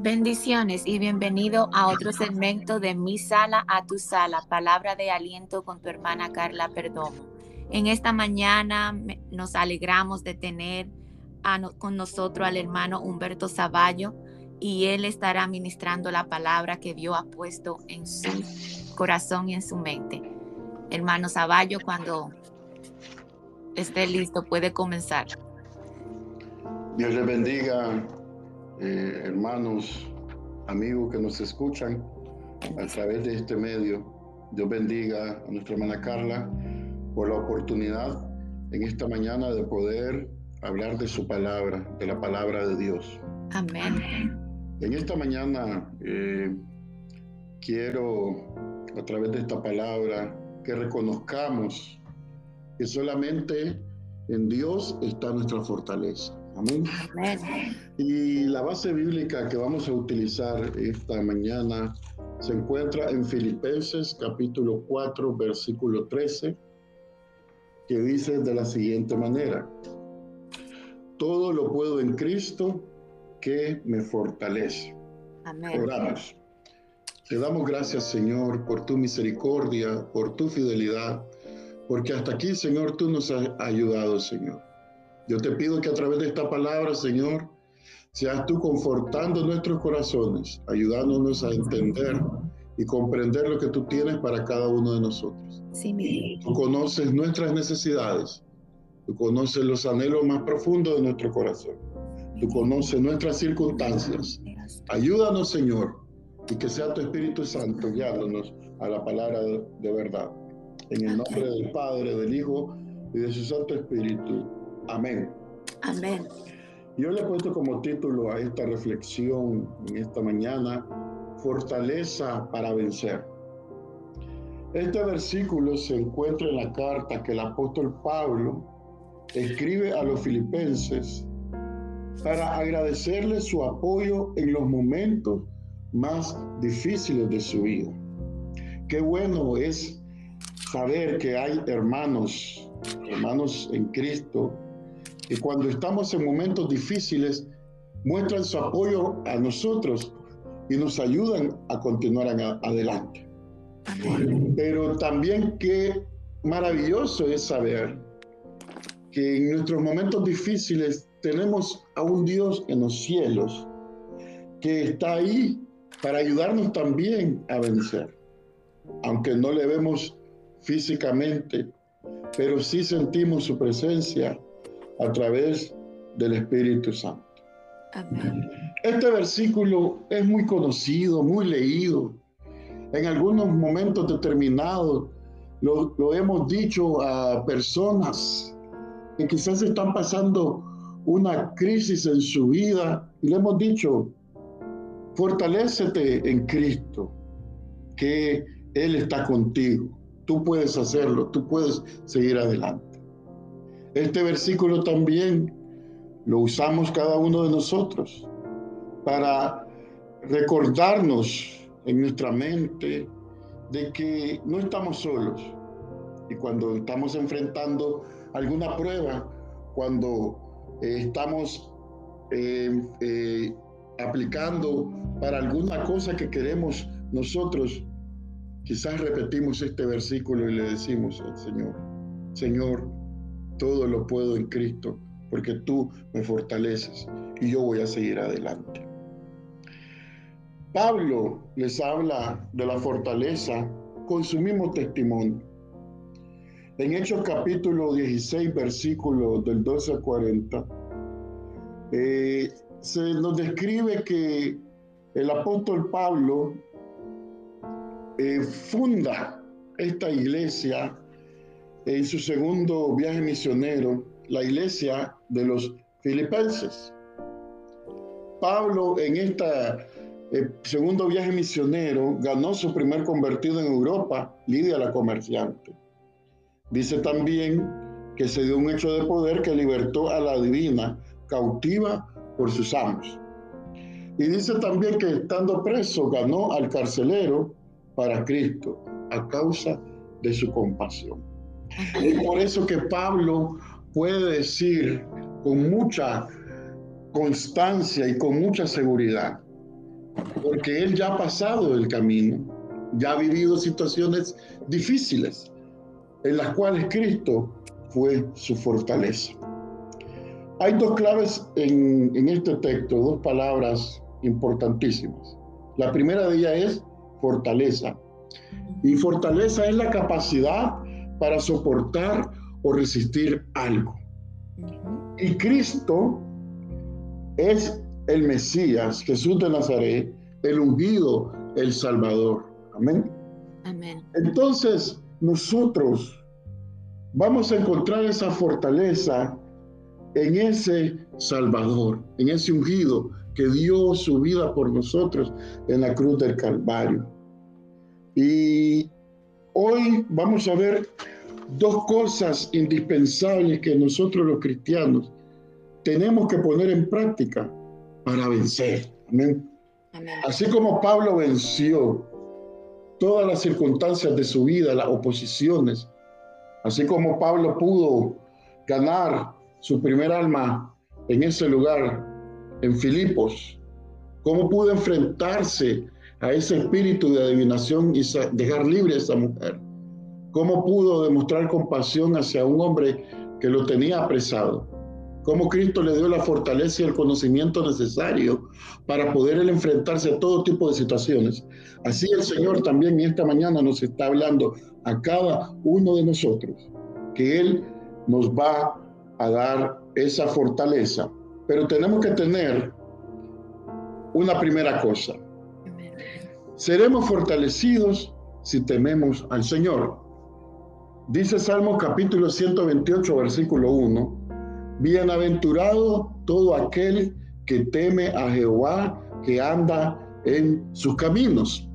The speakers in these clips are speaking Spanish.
Bendiciones y bienvenido a otro segmento de Mi Sala a Tu Sala, palabra de aliento con tu hermana Carla Perdomo. En esta mañana nos alegramos de tener con nosotros al hermano Humberto Zavallo y él estará ministrando la palabra que Dios ha puesto en su corazón y en su mente. Hermano Zavallo, cuando esté listo, puede comenzar. Dios le bendiga eh, hermanos, amigos que nos escuchan a través de este medio. Dios bendiga a nuestra hermana Carla por la oportunidad en esta mañana de poder hablar de su palabra, de la palabra de Dios. Amén. En esta mañana eh, quiero, a través de esta palabra, que reconozcamos que solamente en Dios está nuestra fortaleza. Amén. Y la base bíblica que vamos a utilizar esta mañana se encuentra en Filipenses capítulo 4, versículo 13, que dice de la siguiente manera, todo lo puedo en Cristo que me fortalece. Amén. Oramos. Te damos gracias, Señor, por tu misericordia, por tu fidelidad, porque hasta aquí, Señor, tú nos has ayudado, Señor. Yo te pido que a través de esta palabra, Señor, seas tú confortando nuestros corazones, ayudándonos a entender y comprender lo que tú tienes para cada uno de nosotros. Sí, mi Tú conoces nuestras necesidades, tú conoces los anhelos más profundos de nuestro corazón, tú conoces nuestras circunstancias. Ayúdanos, Señor, y que sea tu Espíritu Santo guiándonos a la palabra de verdad. En el nombre del Padre, del Hijo y de su Santo Espíritu. Amén. Amén. Yo le he puesto como título a esta reflexión en esta mañana, Fortaleza para vencer. Este versículo se encuentra en la carta que el apóstol Pablo escribe a los filipenses para agradecerles su apoyo en los momentos más difíciles de su vida. Qué bueno es saber que hay hermanos, hermanos en Cristo, y cuando estamos en momentos difíciles muestran su apoyo a nosotros y nos ayudan a continuar adelante. Pero también qué maravilloso es saber que en nuestros momentos difíciles tenemos a un Dios en los cielos que está ahí para ayudarnos también a vencer. Aunque no le vemos físicamente, pero sí sentimos su presencia a través del Espíritu Santo. Este versículo es muy conocido, muy leído. En algunos momentos determinados lo, lo hemos dicho a personas que quizás están pasando una crisis en su vida y le hemos dicho, fortalécete en Cristo, que Él está contigo. Tú puedes hacerlo, tú puedes seguir adelante. Este versículo también lo usamos cada uno de nosotros para recordarnos en nuestra mente de que no estamos solos. Y cuando estamos enfrentando alguna prueba, cuando eh, estamos eh, eh, aplicando para alguna cosa que queremos nosotros, quizás repetimos este versículo y le decimos al Señor, Señor, todo lo puedo en Cristo, porque tú me fortaleces y yo voy a seguir adelante. Pablo les habla de la fortaleza con su mismo testimonio. En Hechos capítulo 16, versículos del 12 al 40, eh, se nos describe que el apóstol Pablo eh, funda esta iglesia en su segundo viaje misionero la iglesia de los filipenses. Pablo en este segundo viaje misionero ganó su primer convertido en Europa, Lidia la comerciante. Dice también que se dio un hecho de poder que libertó a la divina cautiva por sus amos. Y dice también que estando preso ganó al carcelero para Cristo a causa de su compasión. Es por eso que Pablo puede decir con mucha constancia y con mucha seguridad porque él ya ha pasado el camino, ya ha vivido situaciones difíciles en las cuales Cristo fue su fortaleza. Hay dos claves en, en este texto, dos palabras importantísimas. La primera de ellas es fortaleza. Y fortaleza es la capacidad para soportar o resistir algo. Y Cristo es el Mesías, Jesús de Nazaret, el ungido, el Salvador. Amén. Amén. Entonces, nosotros vamos a encontrar esa fortaleza en ese Salvador, en ese ungido que dio su vida por nosotros en la cruz del Calvario. Y hoy vamos a ver dos cosas indispensables que nosotros los cristianos tenemos que poner en práctica para vencer. Amén. Así como Pablo venció todas las circunstancias de su vida, las oposiciones, así como Pablo pudo ganar su primer alma en ese lugar, en Filipos, cómo pudo enfrentarse a ese espíritu de adivinación y dejar libre a esa mujer, cómo pudo demostrar compasión hacia un hombre que lo tenía apresado cómo Cristo le dio la fortaleza y el conocimiento necesario para poder enfrentarse a todo tipo de situaciones. Así el Señor también esta mañana nos está hablando a cada uno de nosotros, que Él nos va a dar esa fortaleza. Pero tenemos que tener una primera cosa. Seremos fortalecidos si tememos al Señor. Dice Salmo capítulo 128, versículo 1 Bienaventurado todo aquel que teme a Jehová, que anda en sus caminos.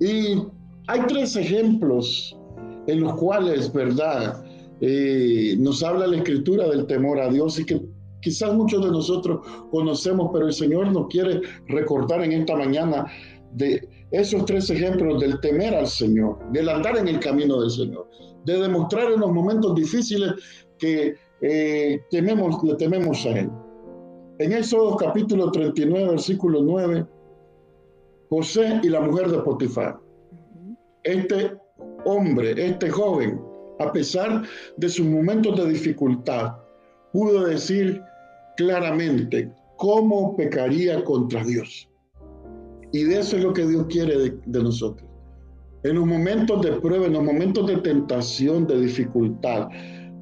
Y hay tres ejemplos en los cuales, ¿verdad? Eh, nos habla la escritura del temor a Dios y que quizás muchos de nosotros conocemos, pero el Señor nos quiere recordar en esta mañana de esos tres ejemplos del temer al Señor, del andar en el camino del Señor, de demostrar en los momentos difíciles que eh, tememos, le tememos a Él. En Éxodo capítulo 39, versículo 9, José y la mujer de Potifar. Este hombre, este joven, a pesar de sus momentos de dificultad, pudo decir claramente cómo pecaría contra Dios. Y de eso es lo que Dios quiere de, de nosotros. En los momentos de prueba, en los momentos de tentación, de dificultad,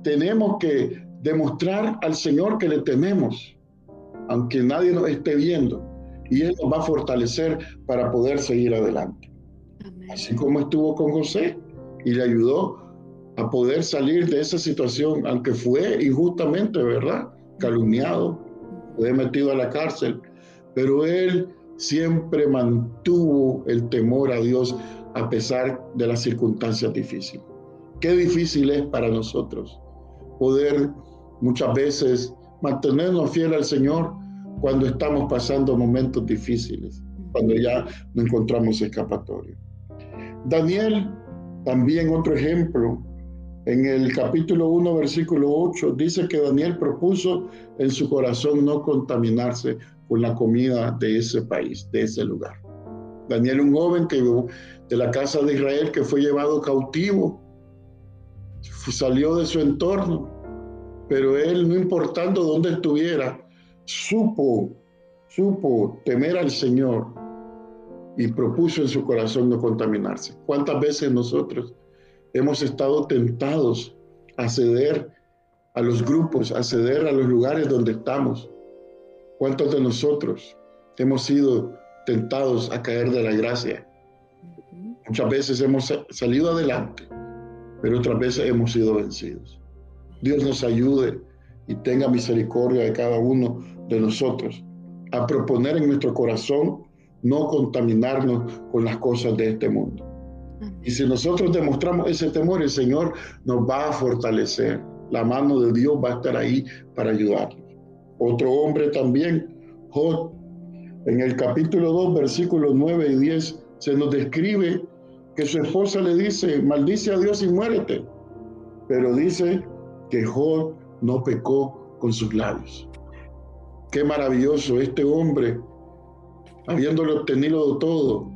tenemos que demostrar al Señor que le tememos, aunque nadie nos esté viendo, y Él nos va a fortalecer para poder seguir adelante. Así como estuvo con José y le ayudó a poder salir de esa situación, aunque fue injustamente, ¿verdad? Calumniado, fue metido a la cárcel, pero él siempre mantuvo el temor a Dios a pesar de las circunstancias difíciles. Qué difícil es para nosotros poder muchas veces mantenernos fieles al Señor cuando estamos pasando momentos difíciles, cuando ya no encontramos escapatoria. Daniel, también otro ejemplo, en el capítulo 1, versículo 8, dice que Daniel propuso en su corazón no contaminarse con la comida de ese país, de ese lugar. Daniel, un joven que de la casa de Israel que fue llevado cautivo, salió de su entorno, pero él, no importando dónde estuviera, supo, supo temer al Señor y propuso en su corazón no contaminarse. ¿Cuántas veces nosotros hemos estado tentados a ceder a los grupos, a ceder a los lugares donde estamos? ¿Cuántos de nosotros hemos sido tentados a caer de la gracia? Muchas veces hemos salido adelante, pero otras veces hemos sido vencidos. Dios nos ayude y tenga misericordia de cada uno de nosotros a proponer en nuestro corazón no contaminarnos con las cosas de este mundo. Y si nosotros demostramos ese temor, el Señor nos va a fortalecer. La mano de Dios va a estar ahí para ayudarnos. Otro hombre también, Jod, en el capítulo 2, versículos 9 y 10, se nos describe que su esposa le dice, maldice a Dios y muérete. Pero dice, que Job no pecó con sus labios. Qué maravilloso este hombre habiéndolo obtenido todo,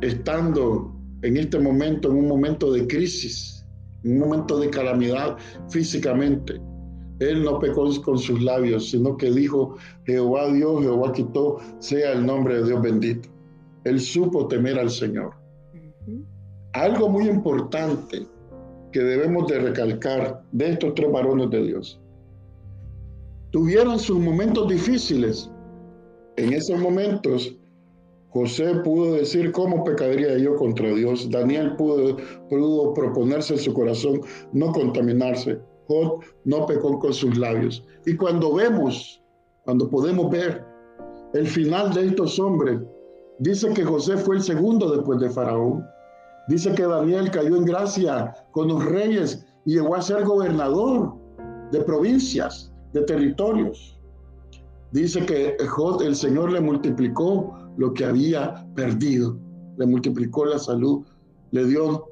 estando en este momento, en un momento de crisis, en un momento de calamidad físicamente, él no pecó con sus labios, sino que dijo, Jehová Dios, Jehová quitó, sea el nombre de Dios bendito. Él supo temer al Señor. Algo muy importante que debemos de recalcar de estos tres varones de Dios. Tuvieron sus momentos difíciles. En esos momentos, José pudo decir cómo pecaría yo contra Dios. Daniel pudo, pudo proponerse en su corazón no contaminarse. Job no pecó con sus labios. Y cuando vemos, cuando podemos ver el final de estos hombres, dice que José fue el segundo después de Faraón. Dice que Daniel cayó en gracia con los reyes y llegó a ser gobernador de provincias, de territorios. Dice que el Señor le multiplicó lo que había perdido, le multiplicó la salud, le dio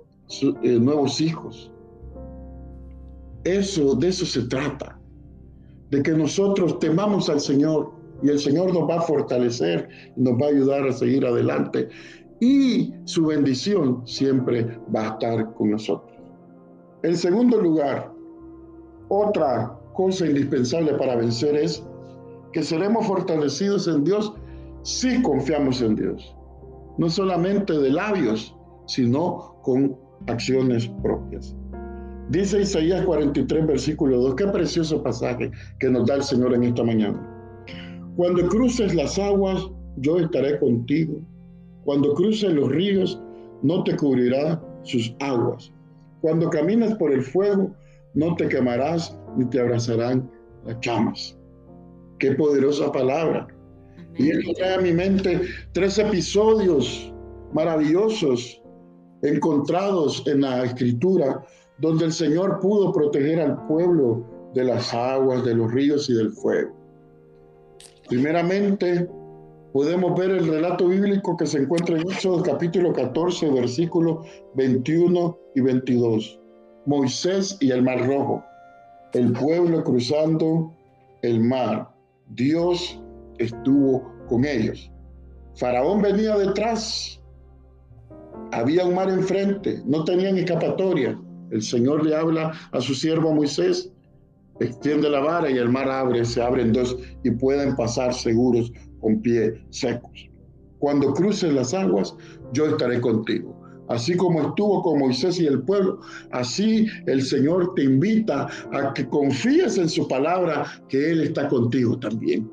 eh, nuevos hijos. Eso, de eso se trata, de que nosotros temamos al Señor y el Señor nos va a fortalecer, nos va a ayudar a seguir adelante y su bendición siempre va a estar con nosotros. En segundo lugar, otra cosa indispensable para vencer es que seremos fortalecidos en Dios si confiamos en Dios. No solamente de labios, sino con acciones propias. Dice Isaías 43, versículo 2, qué precioso pasaje que nos da el Señor en esta mañana. Cuando cruces las aguas, yo estaré contigo. Cuando cruces los ríos, no te cubrirá sus aguas. Cuando camines por el fuego, no te quemarás ni te abrazarán las llamas. Qué poderosa palabra. Y esto trae a mi mente tres episodios maravillosos encontrados en la escritura donde el Señor pudo proteger al pueblo de las aguas, de los ríos y del fuego. Primeramente, podemos ver el relato bíblico que se encuentra en Éxodo capítulo 14, versículos 21 y 22. Moisés y el mar rojo, el pueblo cruzando el mar. Dios estuvo con ellos. Faraón venía detrás. Había un mar enfrente, no tenían escapatoria. El Señor le habla a su siervo Moisés, extiende la vara y el mar abre, se abren dos y pueden pasar seguros con pies secos. Cuando cruces las aguas, yo estaré contigo. Así como estuvo con Moisés y el pueblo, así el Señor te invita a que confíes en su palabra, que Él está contigo también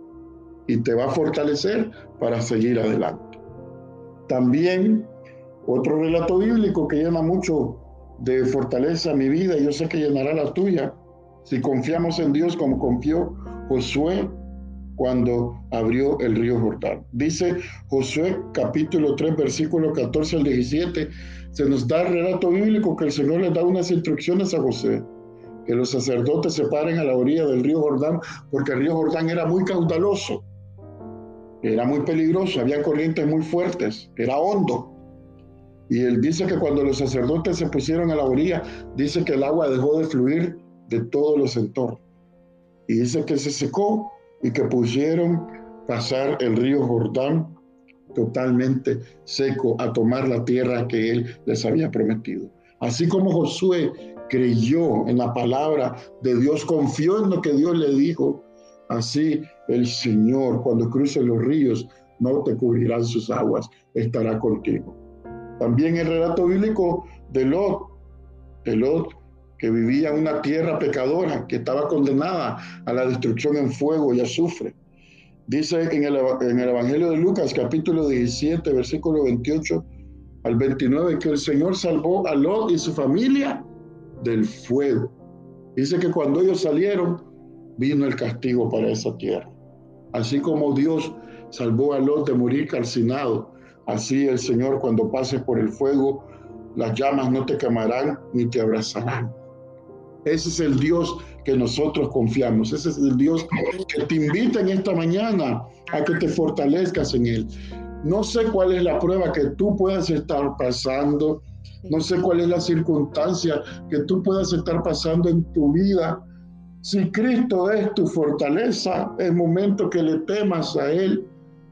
y te va a fortalecer para seguir adelante. También otro relato bíblico que llena mucho de fortaleza mi vida y yo sé que llenará la tuya. Si confiamos en Dios como confió Josué cuando abrió el río Jordán. Dice Josué capítulo 3 versículo 14 al 17, se nos da el relato bíblico que el Señor le da unas instrucciones a José, que los sacerdotes se paren a la orilla del río Jordán, porque el río Jordán era muy caudaloso, era muy peligroso, había corrientes muy fuertes, era hondo. Y él dice que cuando los sacerdotes se pusieron a la orilla, dice que el agua dejó de fluir de todos los entornos. Y dice que se secó y que pusieron pasar el río Jordán totalmente seco a tomar la tierra que él les había prometido. Así como Josué creyó en la palabra de Dios, confió en lo que Dios le dijo, así el Señor cuando cruce los ríos no te cubrirán sus aguas, estará contigo. También el relato bíblico de Lot, de Lot que vivía en una tierra pecadora, que estaba condenada a la destrucción en fuego y azufre. Dice en el, en el Evangelio de Lucas, capítulo 17, versículo 28 al 29, que el Señor salvó a Lot y su familia del fuego. Dice que cuando ellos salieron, vino el castigo para esa tierra. Así como Dios salvó a Lot de morir calcinado, Así el Señor cuando pases por el fuego, las llamas no te quemarán ni te abrazarán. Ese es el Dios que nosotros confiamos. Ese es el Dios que te invita en esta mañana a que te fortalezcas en Él. No sé cuál es la prueba que tú puedas estar pasando. No sé cuál es la circunstancia que tú puedas estar pasando en tu vida. Si Cristo es tu fortaleza, es momento que le temas a Él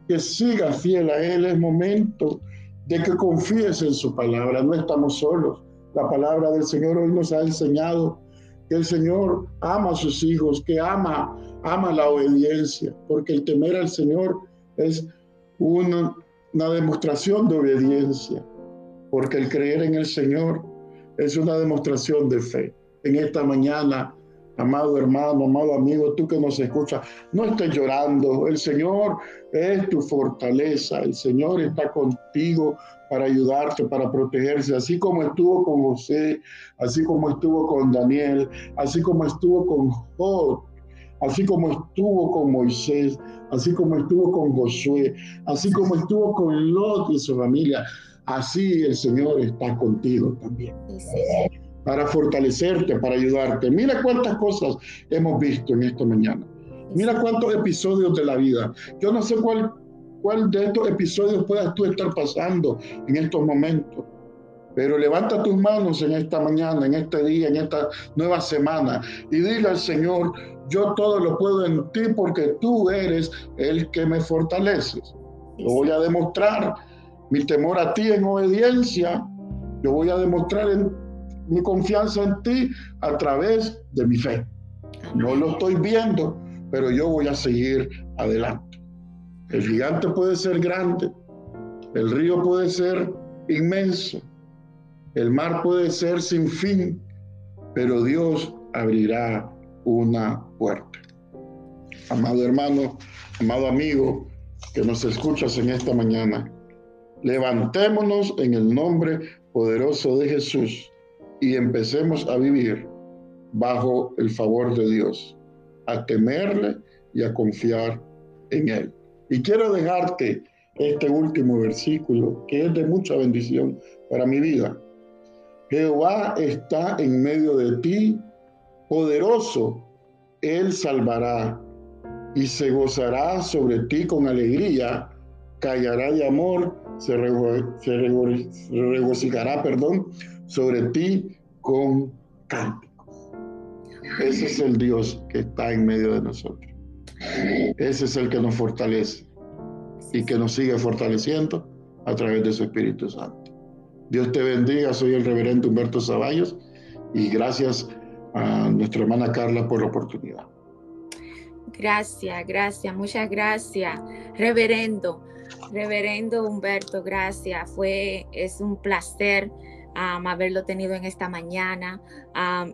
que sigas fiel a Él. Es momento de que confíes en su palabra. No estamos solos. La palabra del Señor hoy nos ha enseñado que el Señor ama a sus hijos, que ama, ama la obediencia, porque el temer al Señor es una, una demostración de obediencia, porque el creer en el Señor es una demostración de fe. En esta mañana, amado hermano, amado amigo, tú que nos escuchas, no estés llorando. El Señor es tu fortaleza. El Señor está contigo para ayudarte, para protegerse, así como estuvo con José, así como estuvo con Daniel, así como estuvo con Job, así como estuvo con Moisés, así como estuvo con Josué, así como estuvo con Lot y su familia, así el Señor está contigo también. Para fortalecerte, para ayudarte. Mira cuántas cosas hemos visto en esta mañana. Mira cuántos episodios de la vida. Yo no sé cuál cuál de estos episodios puedas tú estar pasando en estos momentos. Pero levanta tus manos en esta mañana, en este día, en esta nueva semana y dile al Señor, yo todo lo puedo en ti porque tú eres el que me fortaleces. Lo voy a demostrar mi temor a ti en obediencia. Yo voy a demostrar en, mi confianza en ti a través de mi fe. No lo estoy viendo, pero yo voy a seguir adelante. El gigante puede ser grande, el río puede ser inmenso, el mar puede ser sin fin, pero Dios abrirá una puerta. Amado hermano, amado amigo que nos escuchas en esta mañana, levantémonos en el nombre poderoso de Jesús y empecemos a vivir bajo el favor de Dios, a temerle y a confiar en Él. Y quiero dejarte este último versículo que es de mucha bendición para mi vida. Jehová está en medio de ti, poderoso, Él salvará y se gozará sobre ti con alegría, callará de amor, se, regocijará, perdón, sobre ti con cánticos. Ese es el Dios que está en medio de nosotros. Ese es el que nos fortalece y que nos sigue fortaleciendo a través de su Espíritu Santo. Dios te bendiga, soy el reverendo Humberto Zaballos y gracias a nuestra hermana Carla por la oportunidad. Gracias, gracias, muchas gracias, reverendo, reverendo Humberto, gracias. Fue, es un placer haberlo tenido en esta mañana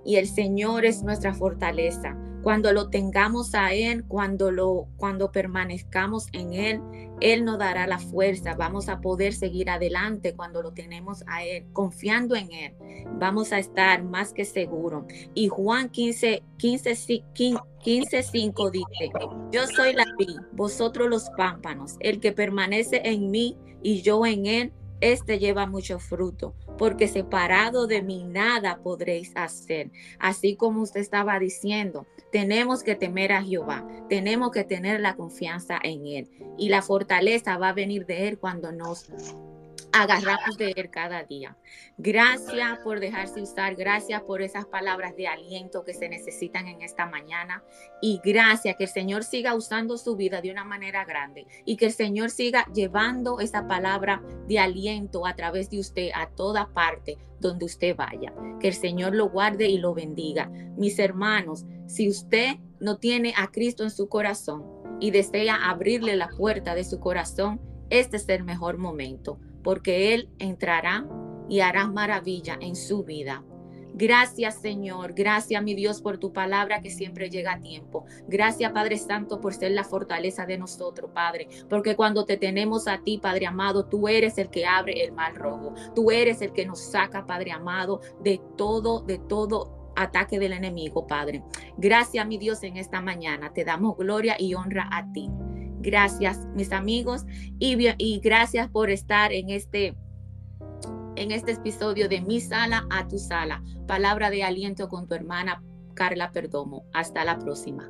y el Señor es nuestra fortaleza. Cuando lo tengamos a Él, cuando, lo, cuando permanezcamos en Él, Él nos dará la fuerza. Vamos a poder seguir adelante cuando lo tenemos a Él, confiando en Él. Vamos a estar más que seguros. Y Juan 15, 15, 15, 5 dice, yo soy la vid, vosotros los pámpanos, el que permanece en mí y yo en Él este lleva mucho fruto, porque separado de mí nada podréis hacer. Así como usted estaba diciendo, tenemos que temer a Jehová, tenemos que tener la confianza en Él. Y la fortaleza va a venir de Él cuando nos agarramos de Él cada día. Gracias por dejarse usar, gracias por esas palabras de aliento que se necesitan en esta mañana y gracias que el Señor siga usando su vida de una manera grande y que el Señor siga llevando esa palabra de aliento a través de usted a toda parte donde usted vaya. Que el Señor lo guarde y lo bendiga. Mis hermanos, si usted no tiene a Cristo en su corazón y desea abrirle la puerta de su corazón, este es el mejor momento porque Él entrará y hará maravilla en su vida. Gracias Señor, gracias mi Dios por tu palabra que siempre llega a tiempo. Gracias Padre Santo por ser la fortaleza de nosotros, Padre, porque cuando te tenemos a ti, Padre amado, tú eres el que abre el mal rojo. Tú eres el que nos saca, Padre amado, de todo, de todo ataque del enemigo, Padre. Gracias mi Dios en esta mañana. Te damos gloria y honra a ti. Gracias, mis amigos, y, gracias por estar en este en este episodio de Mi Sala a tu Sala. Palabra de aliento con tu hermana Carla Perdomo. Hasta la próxima.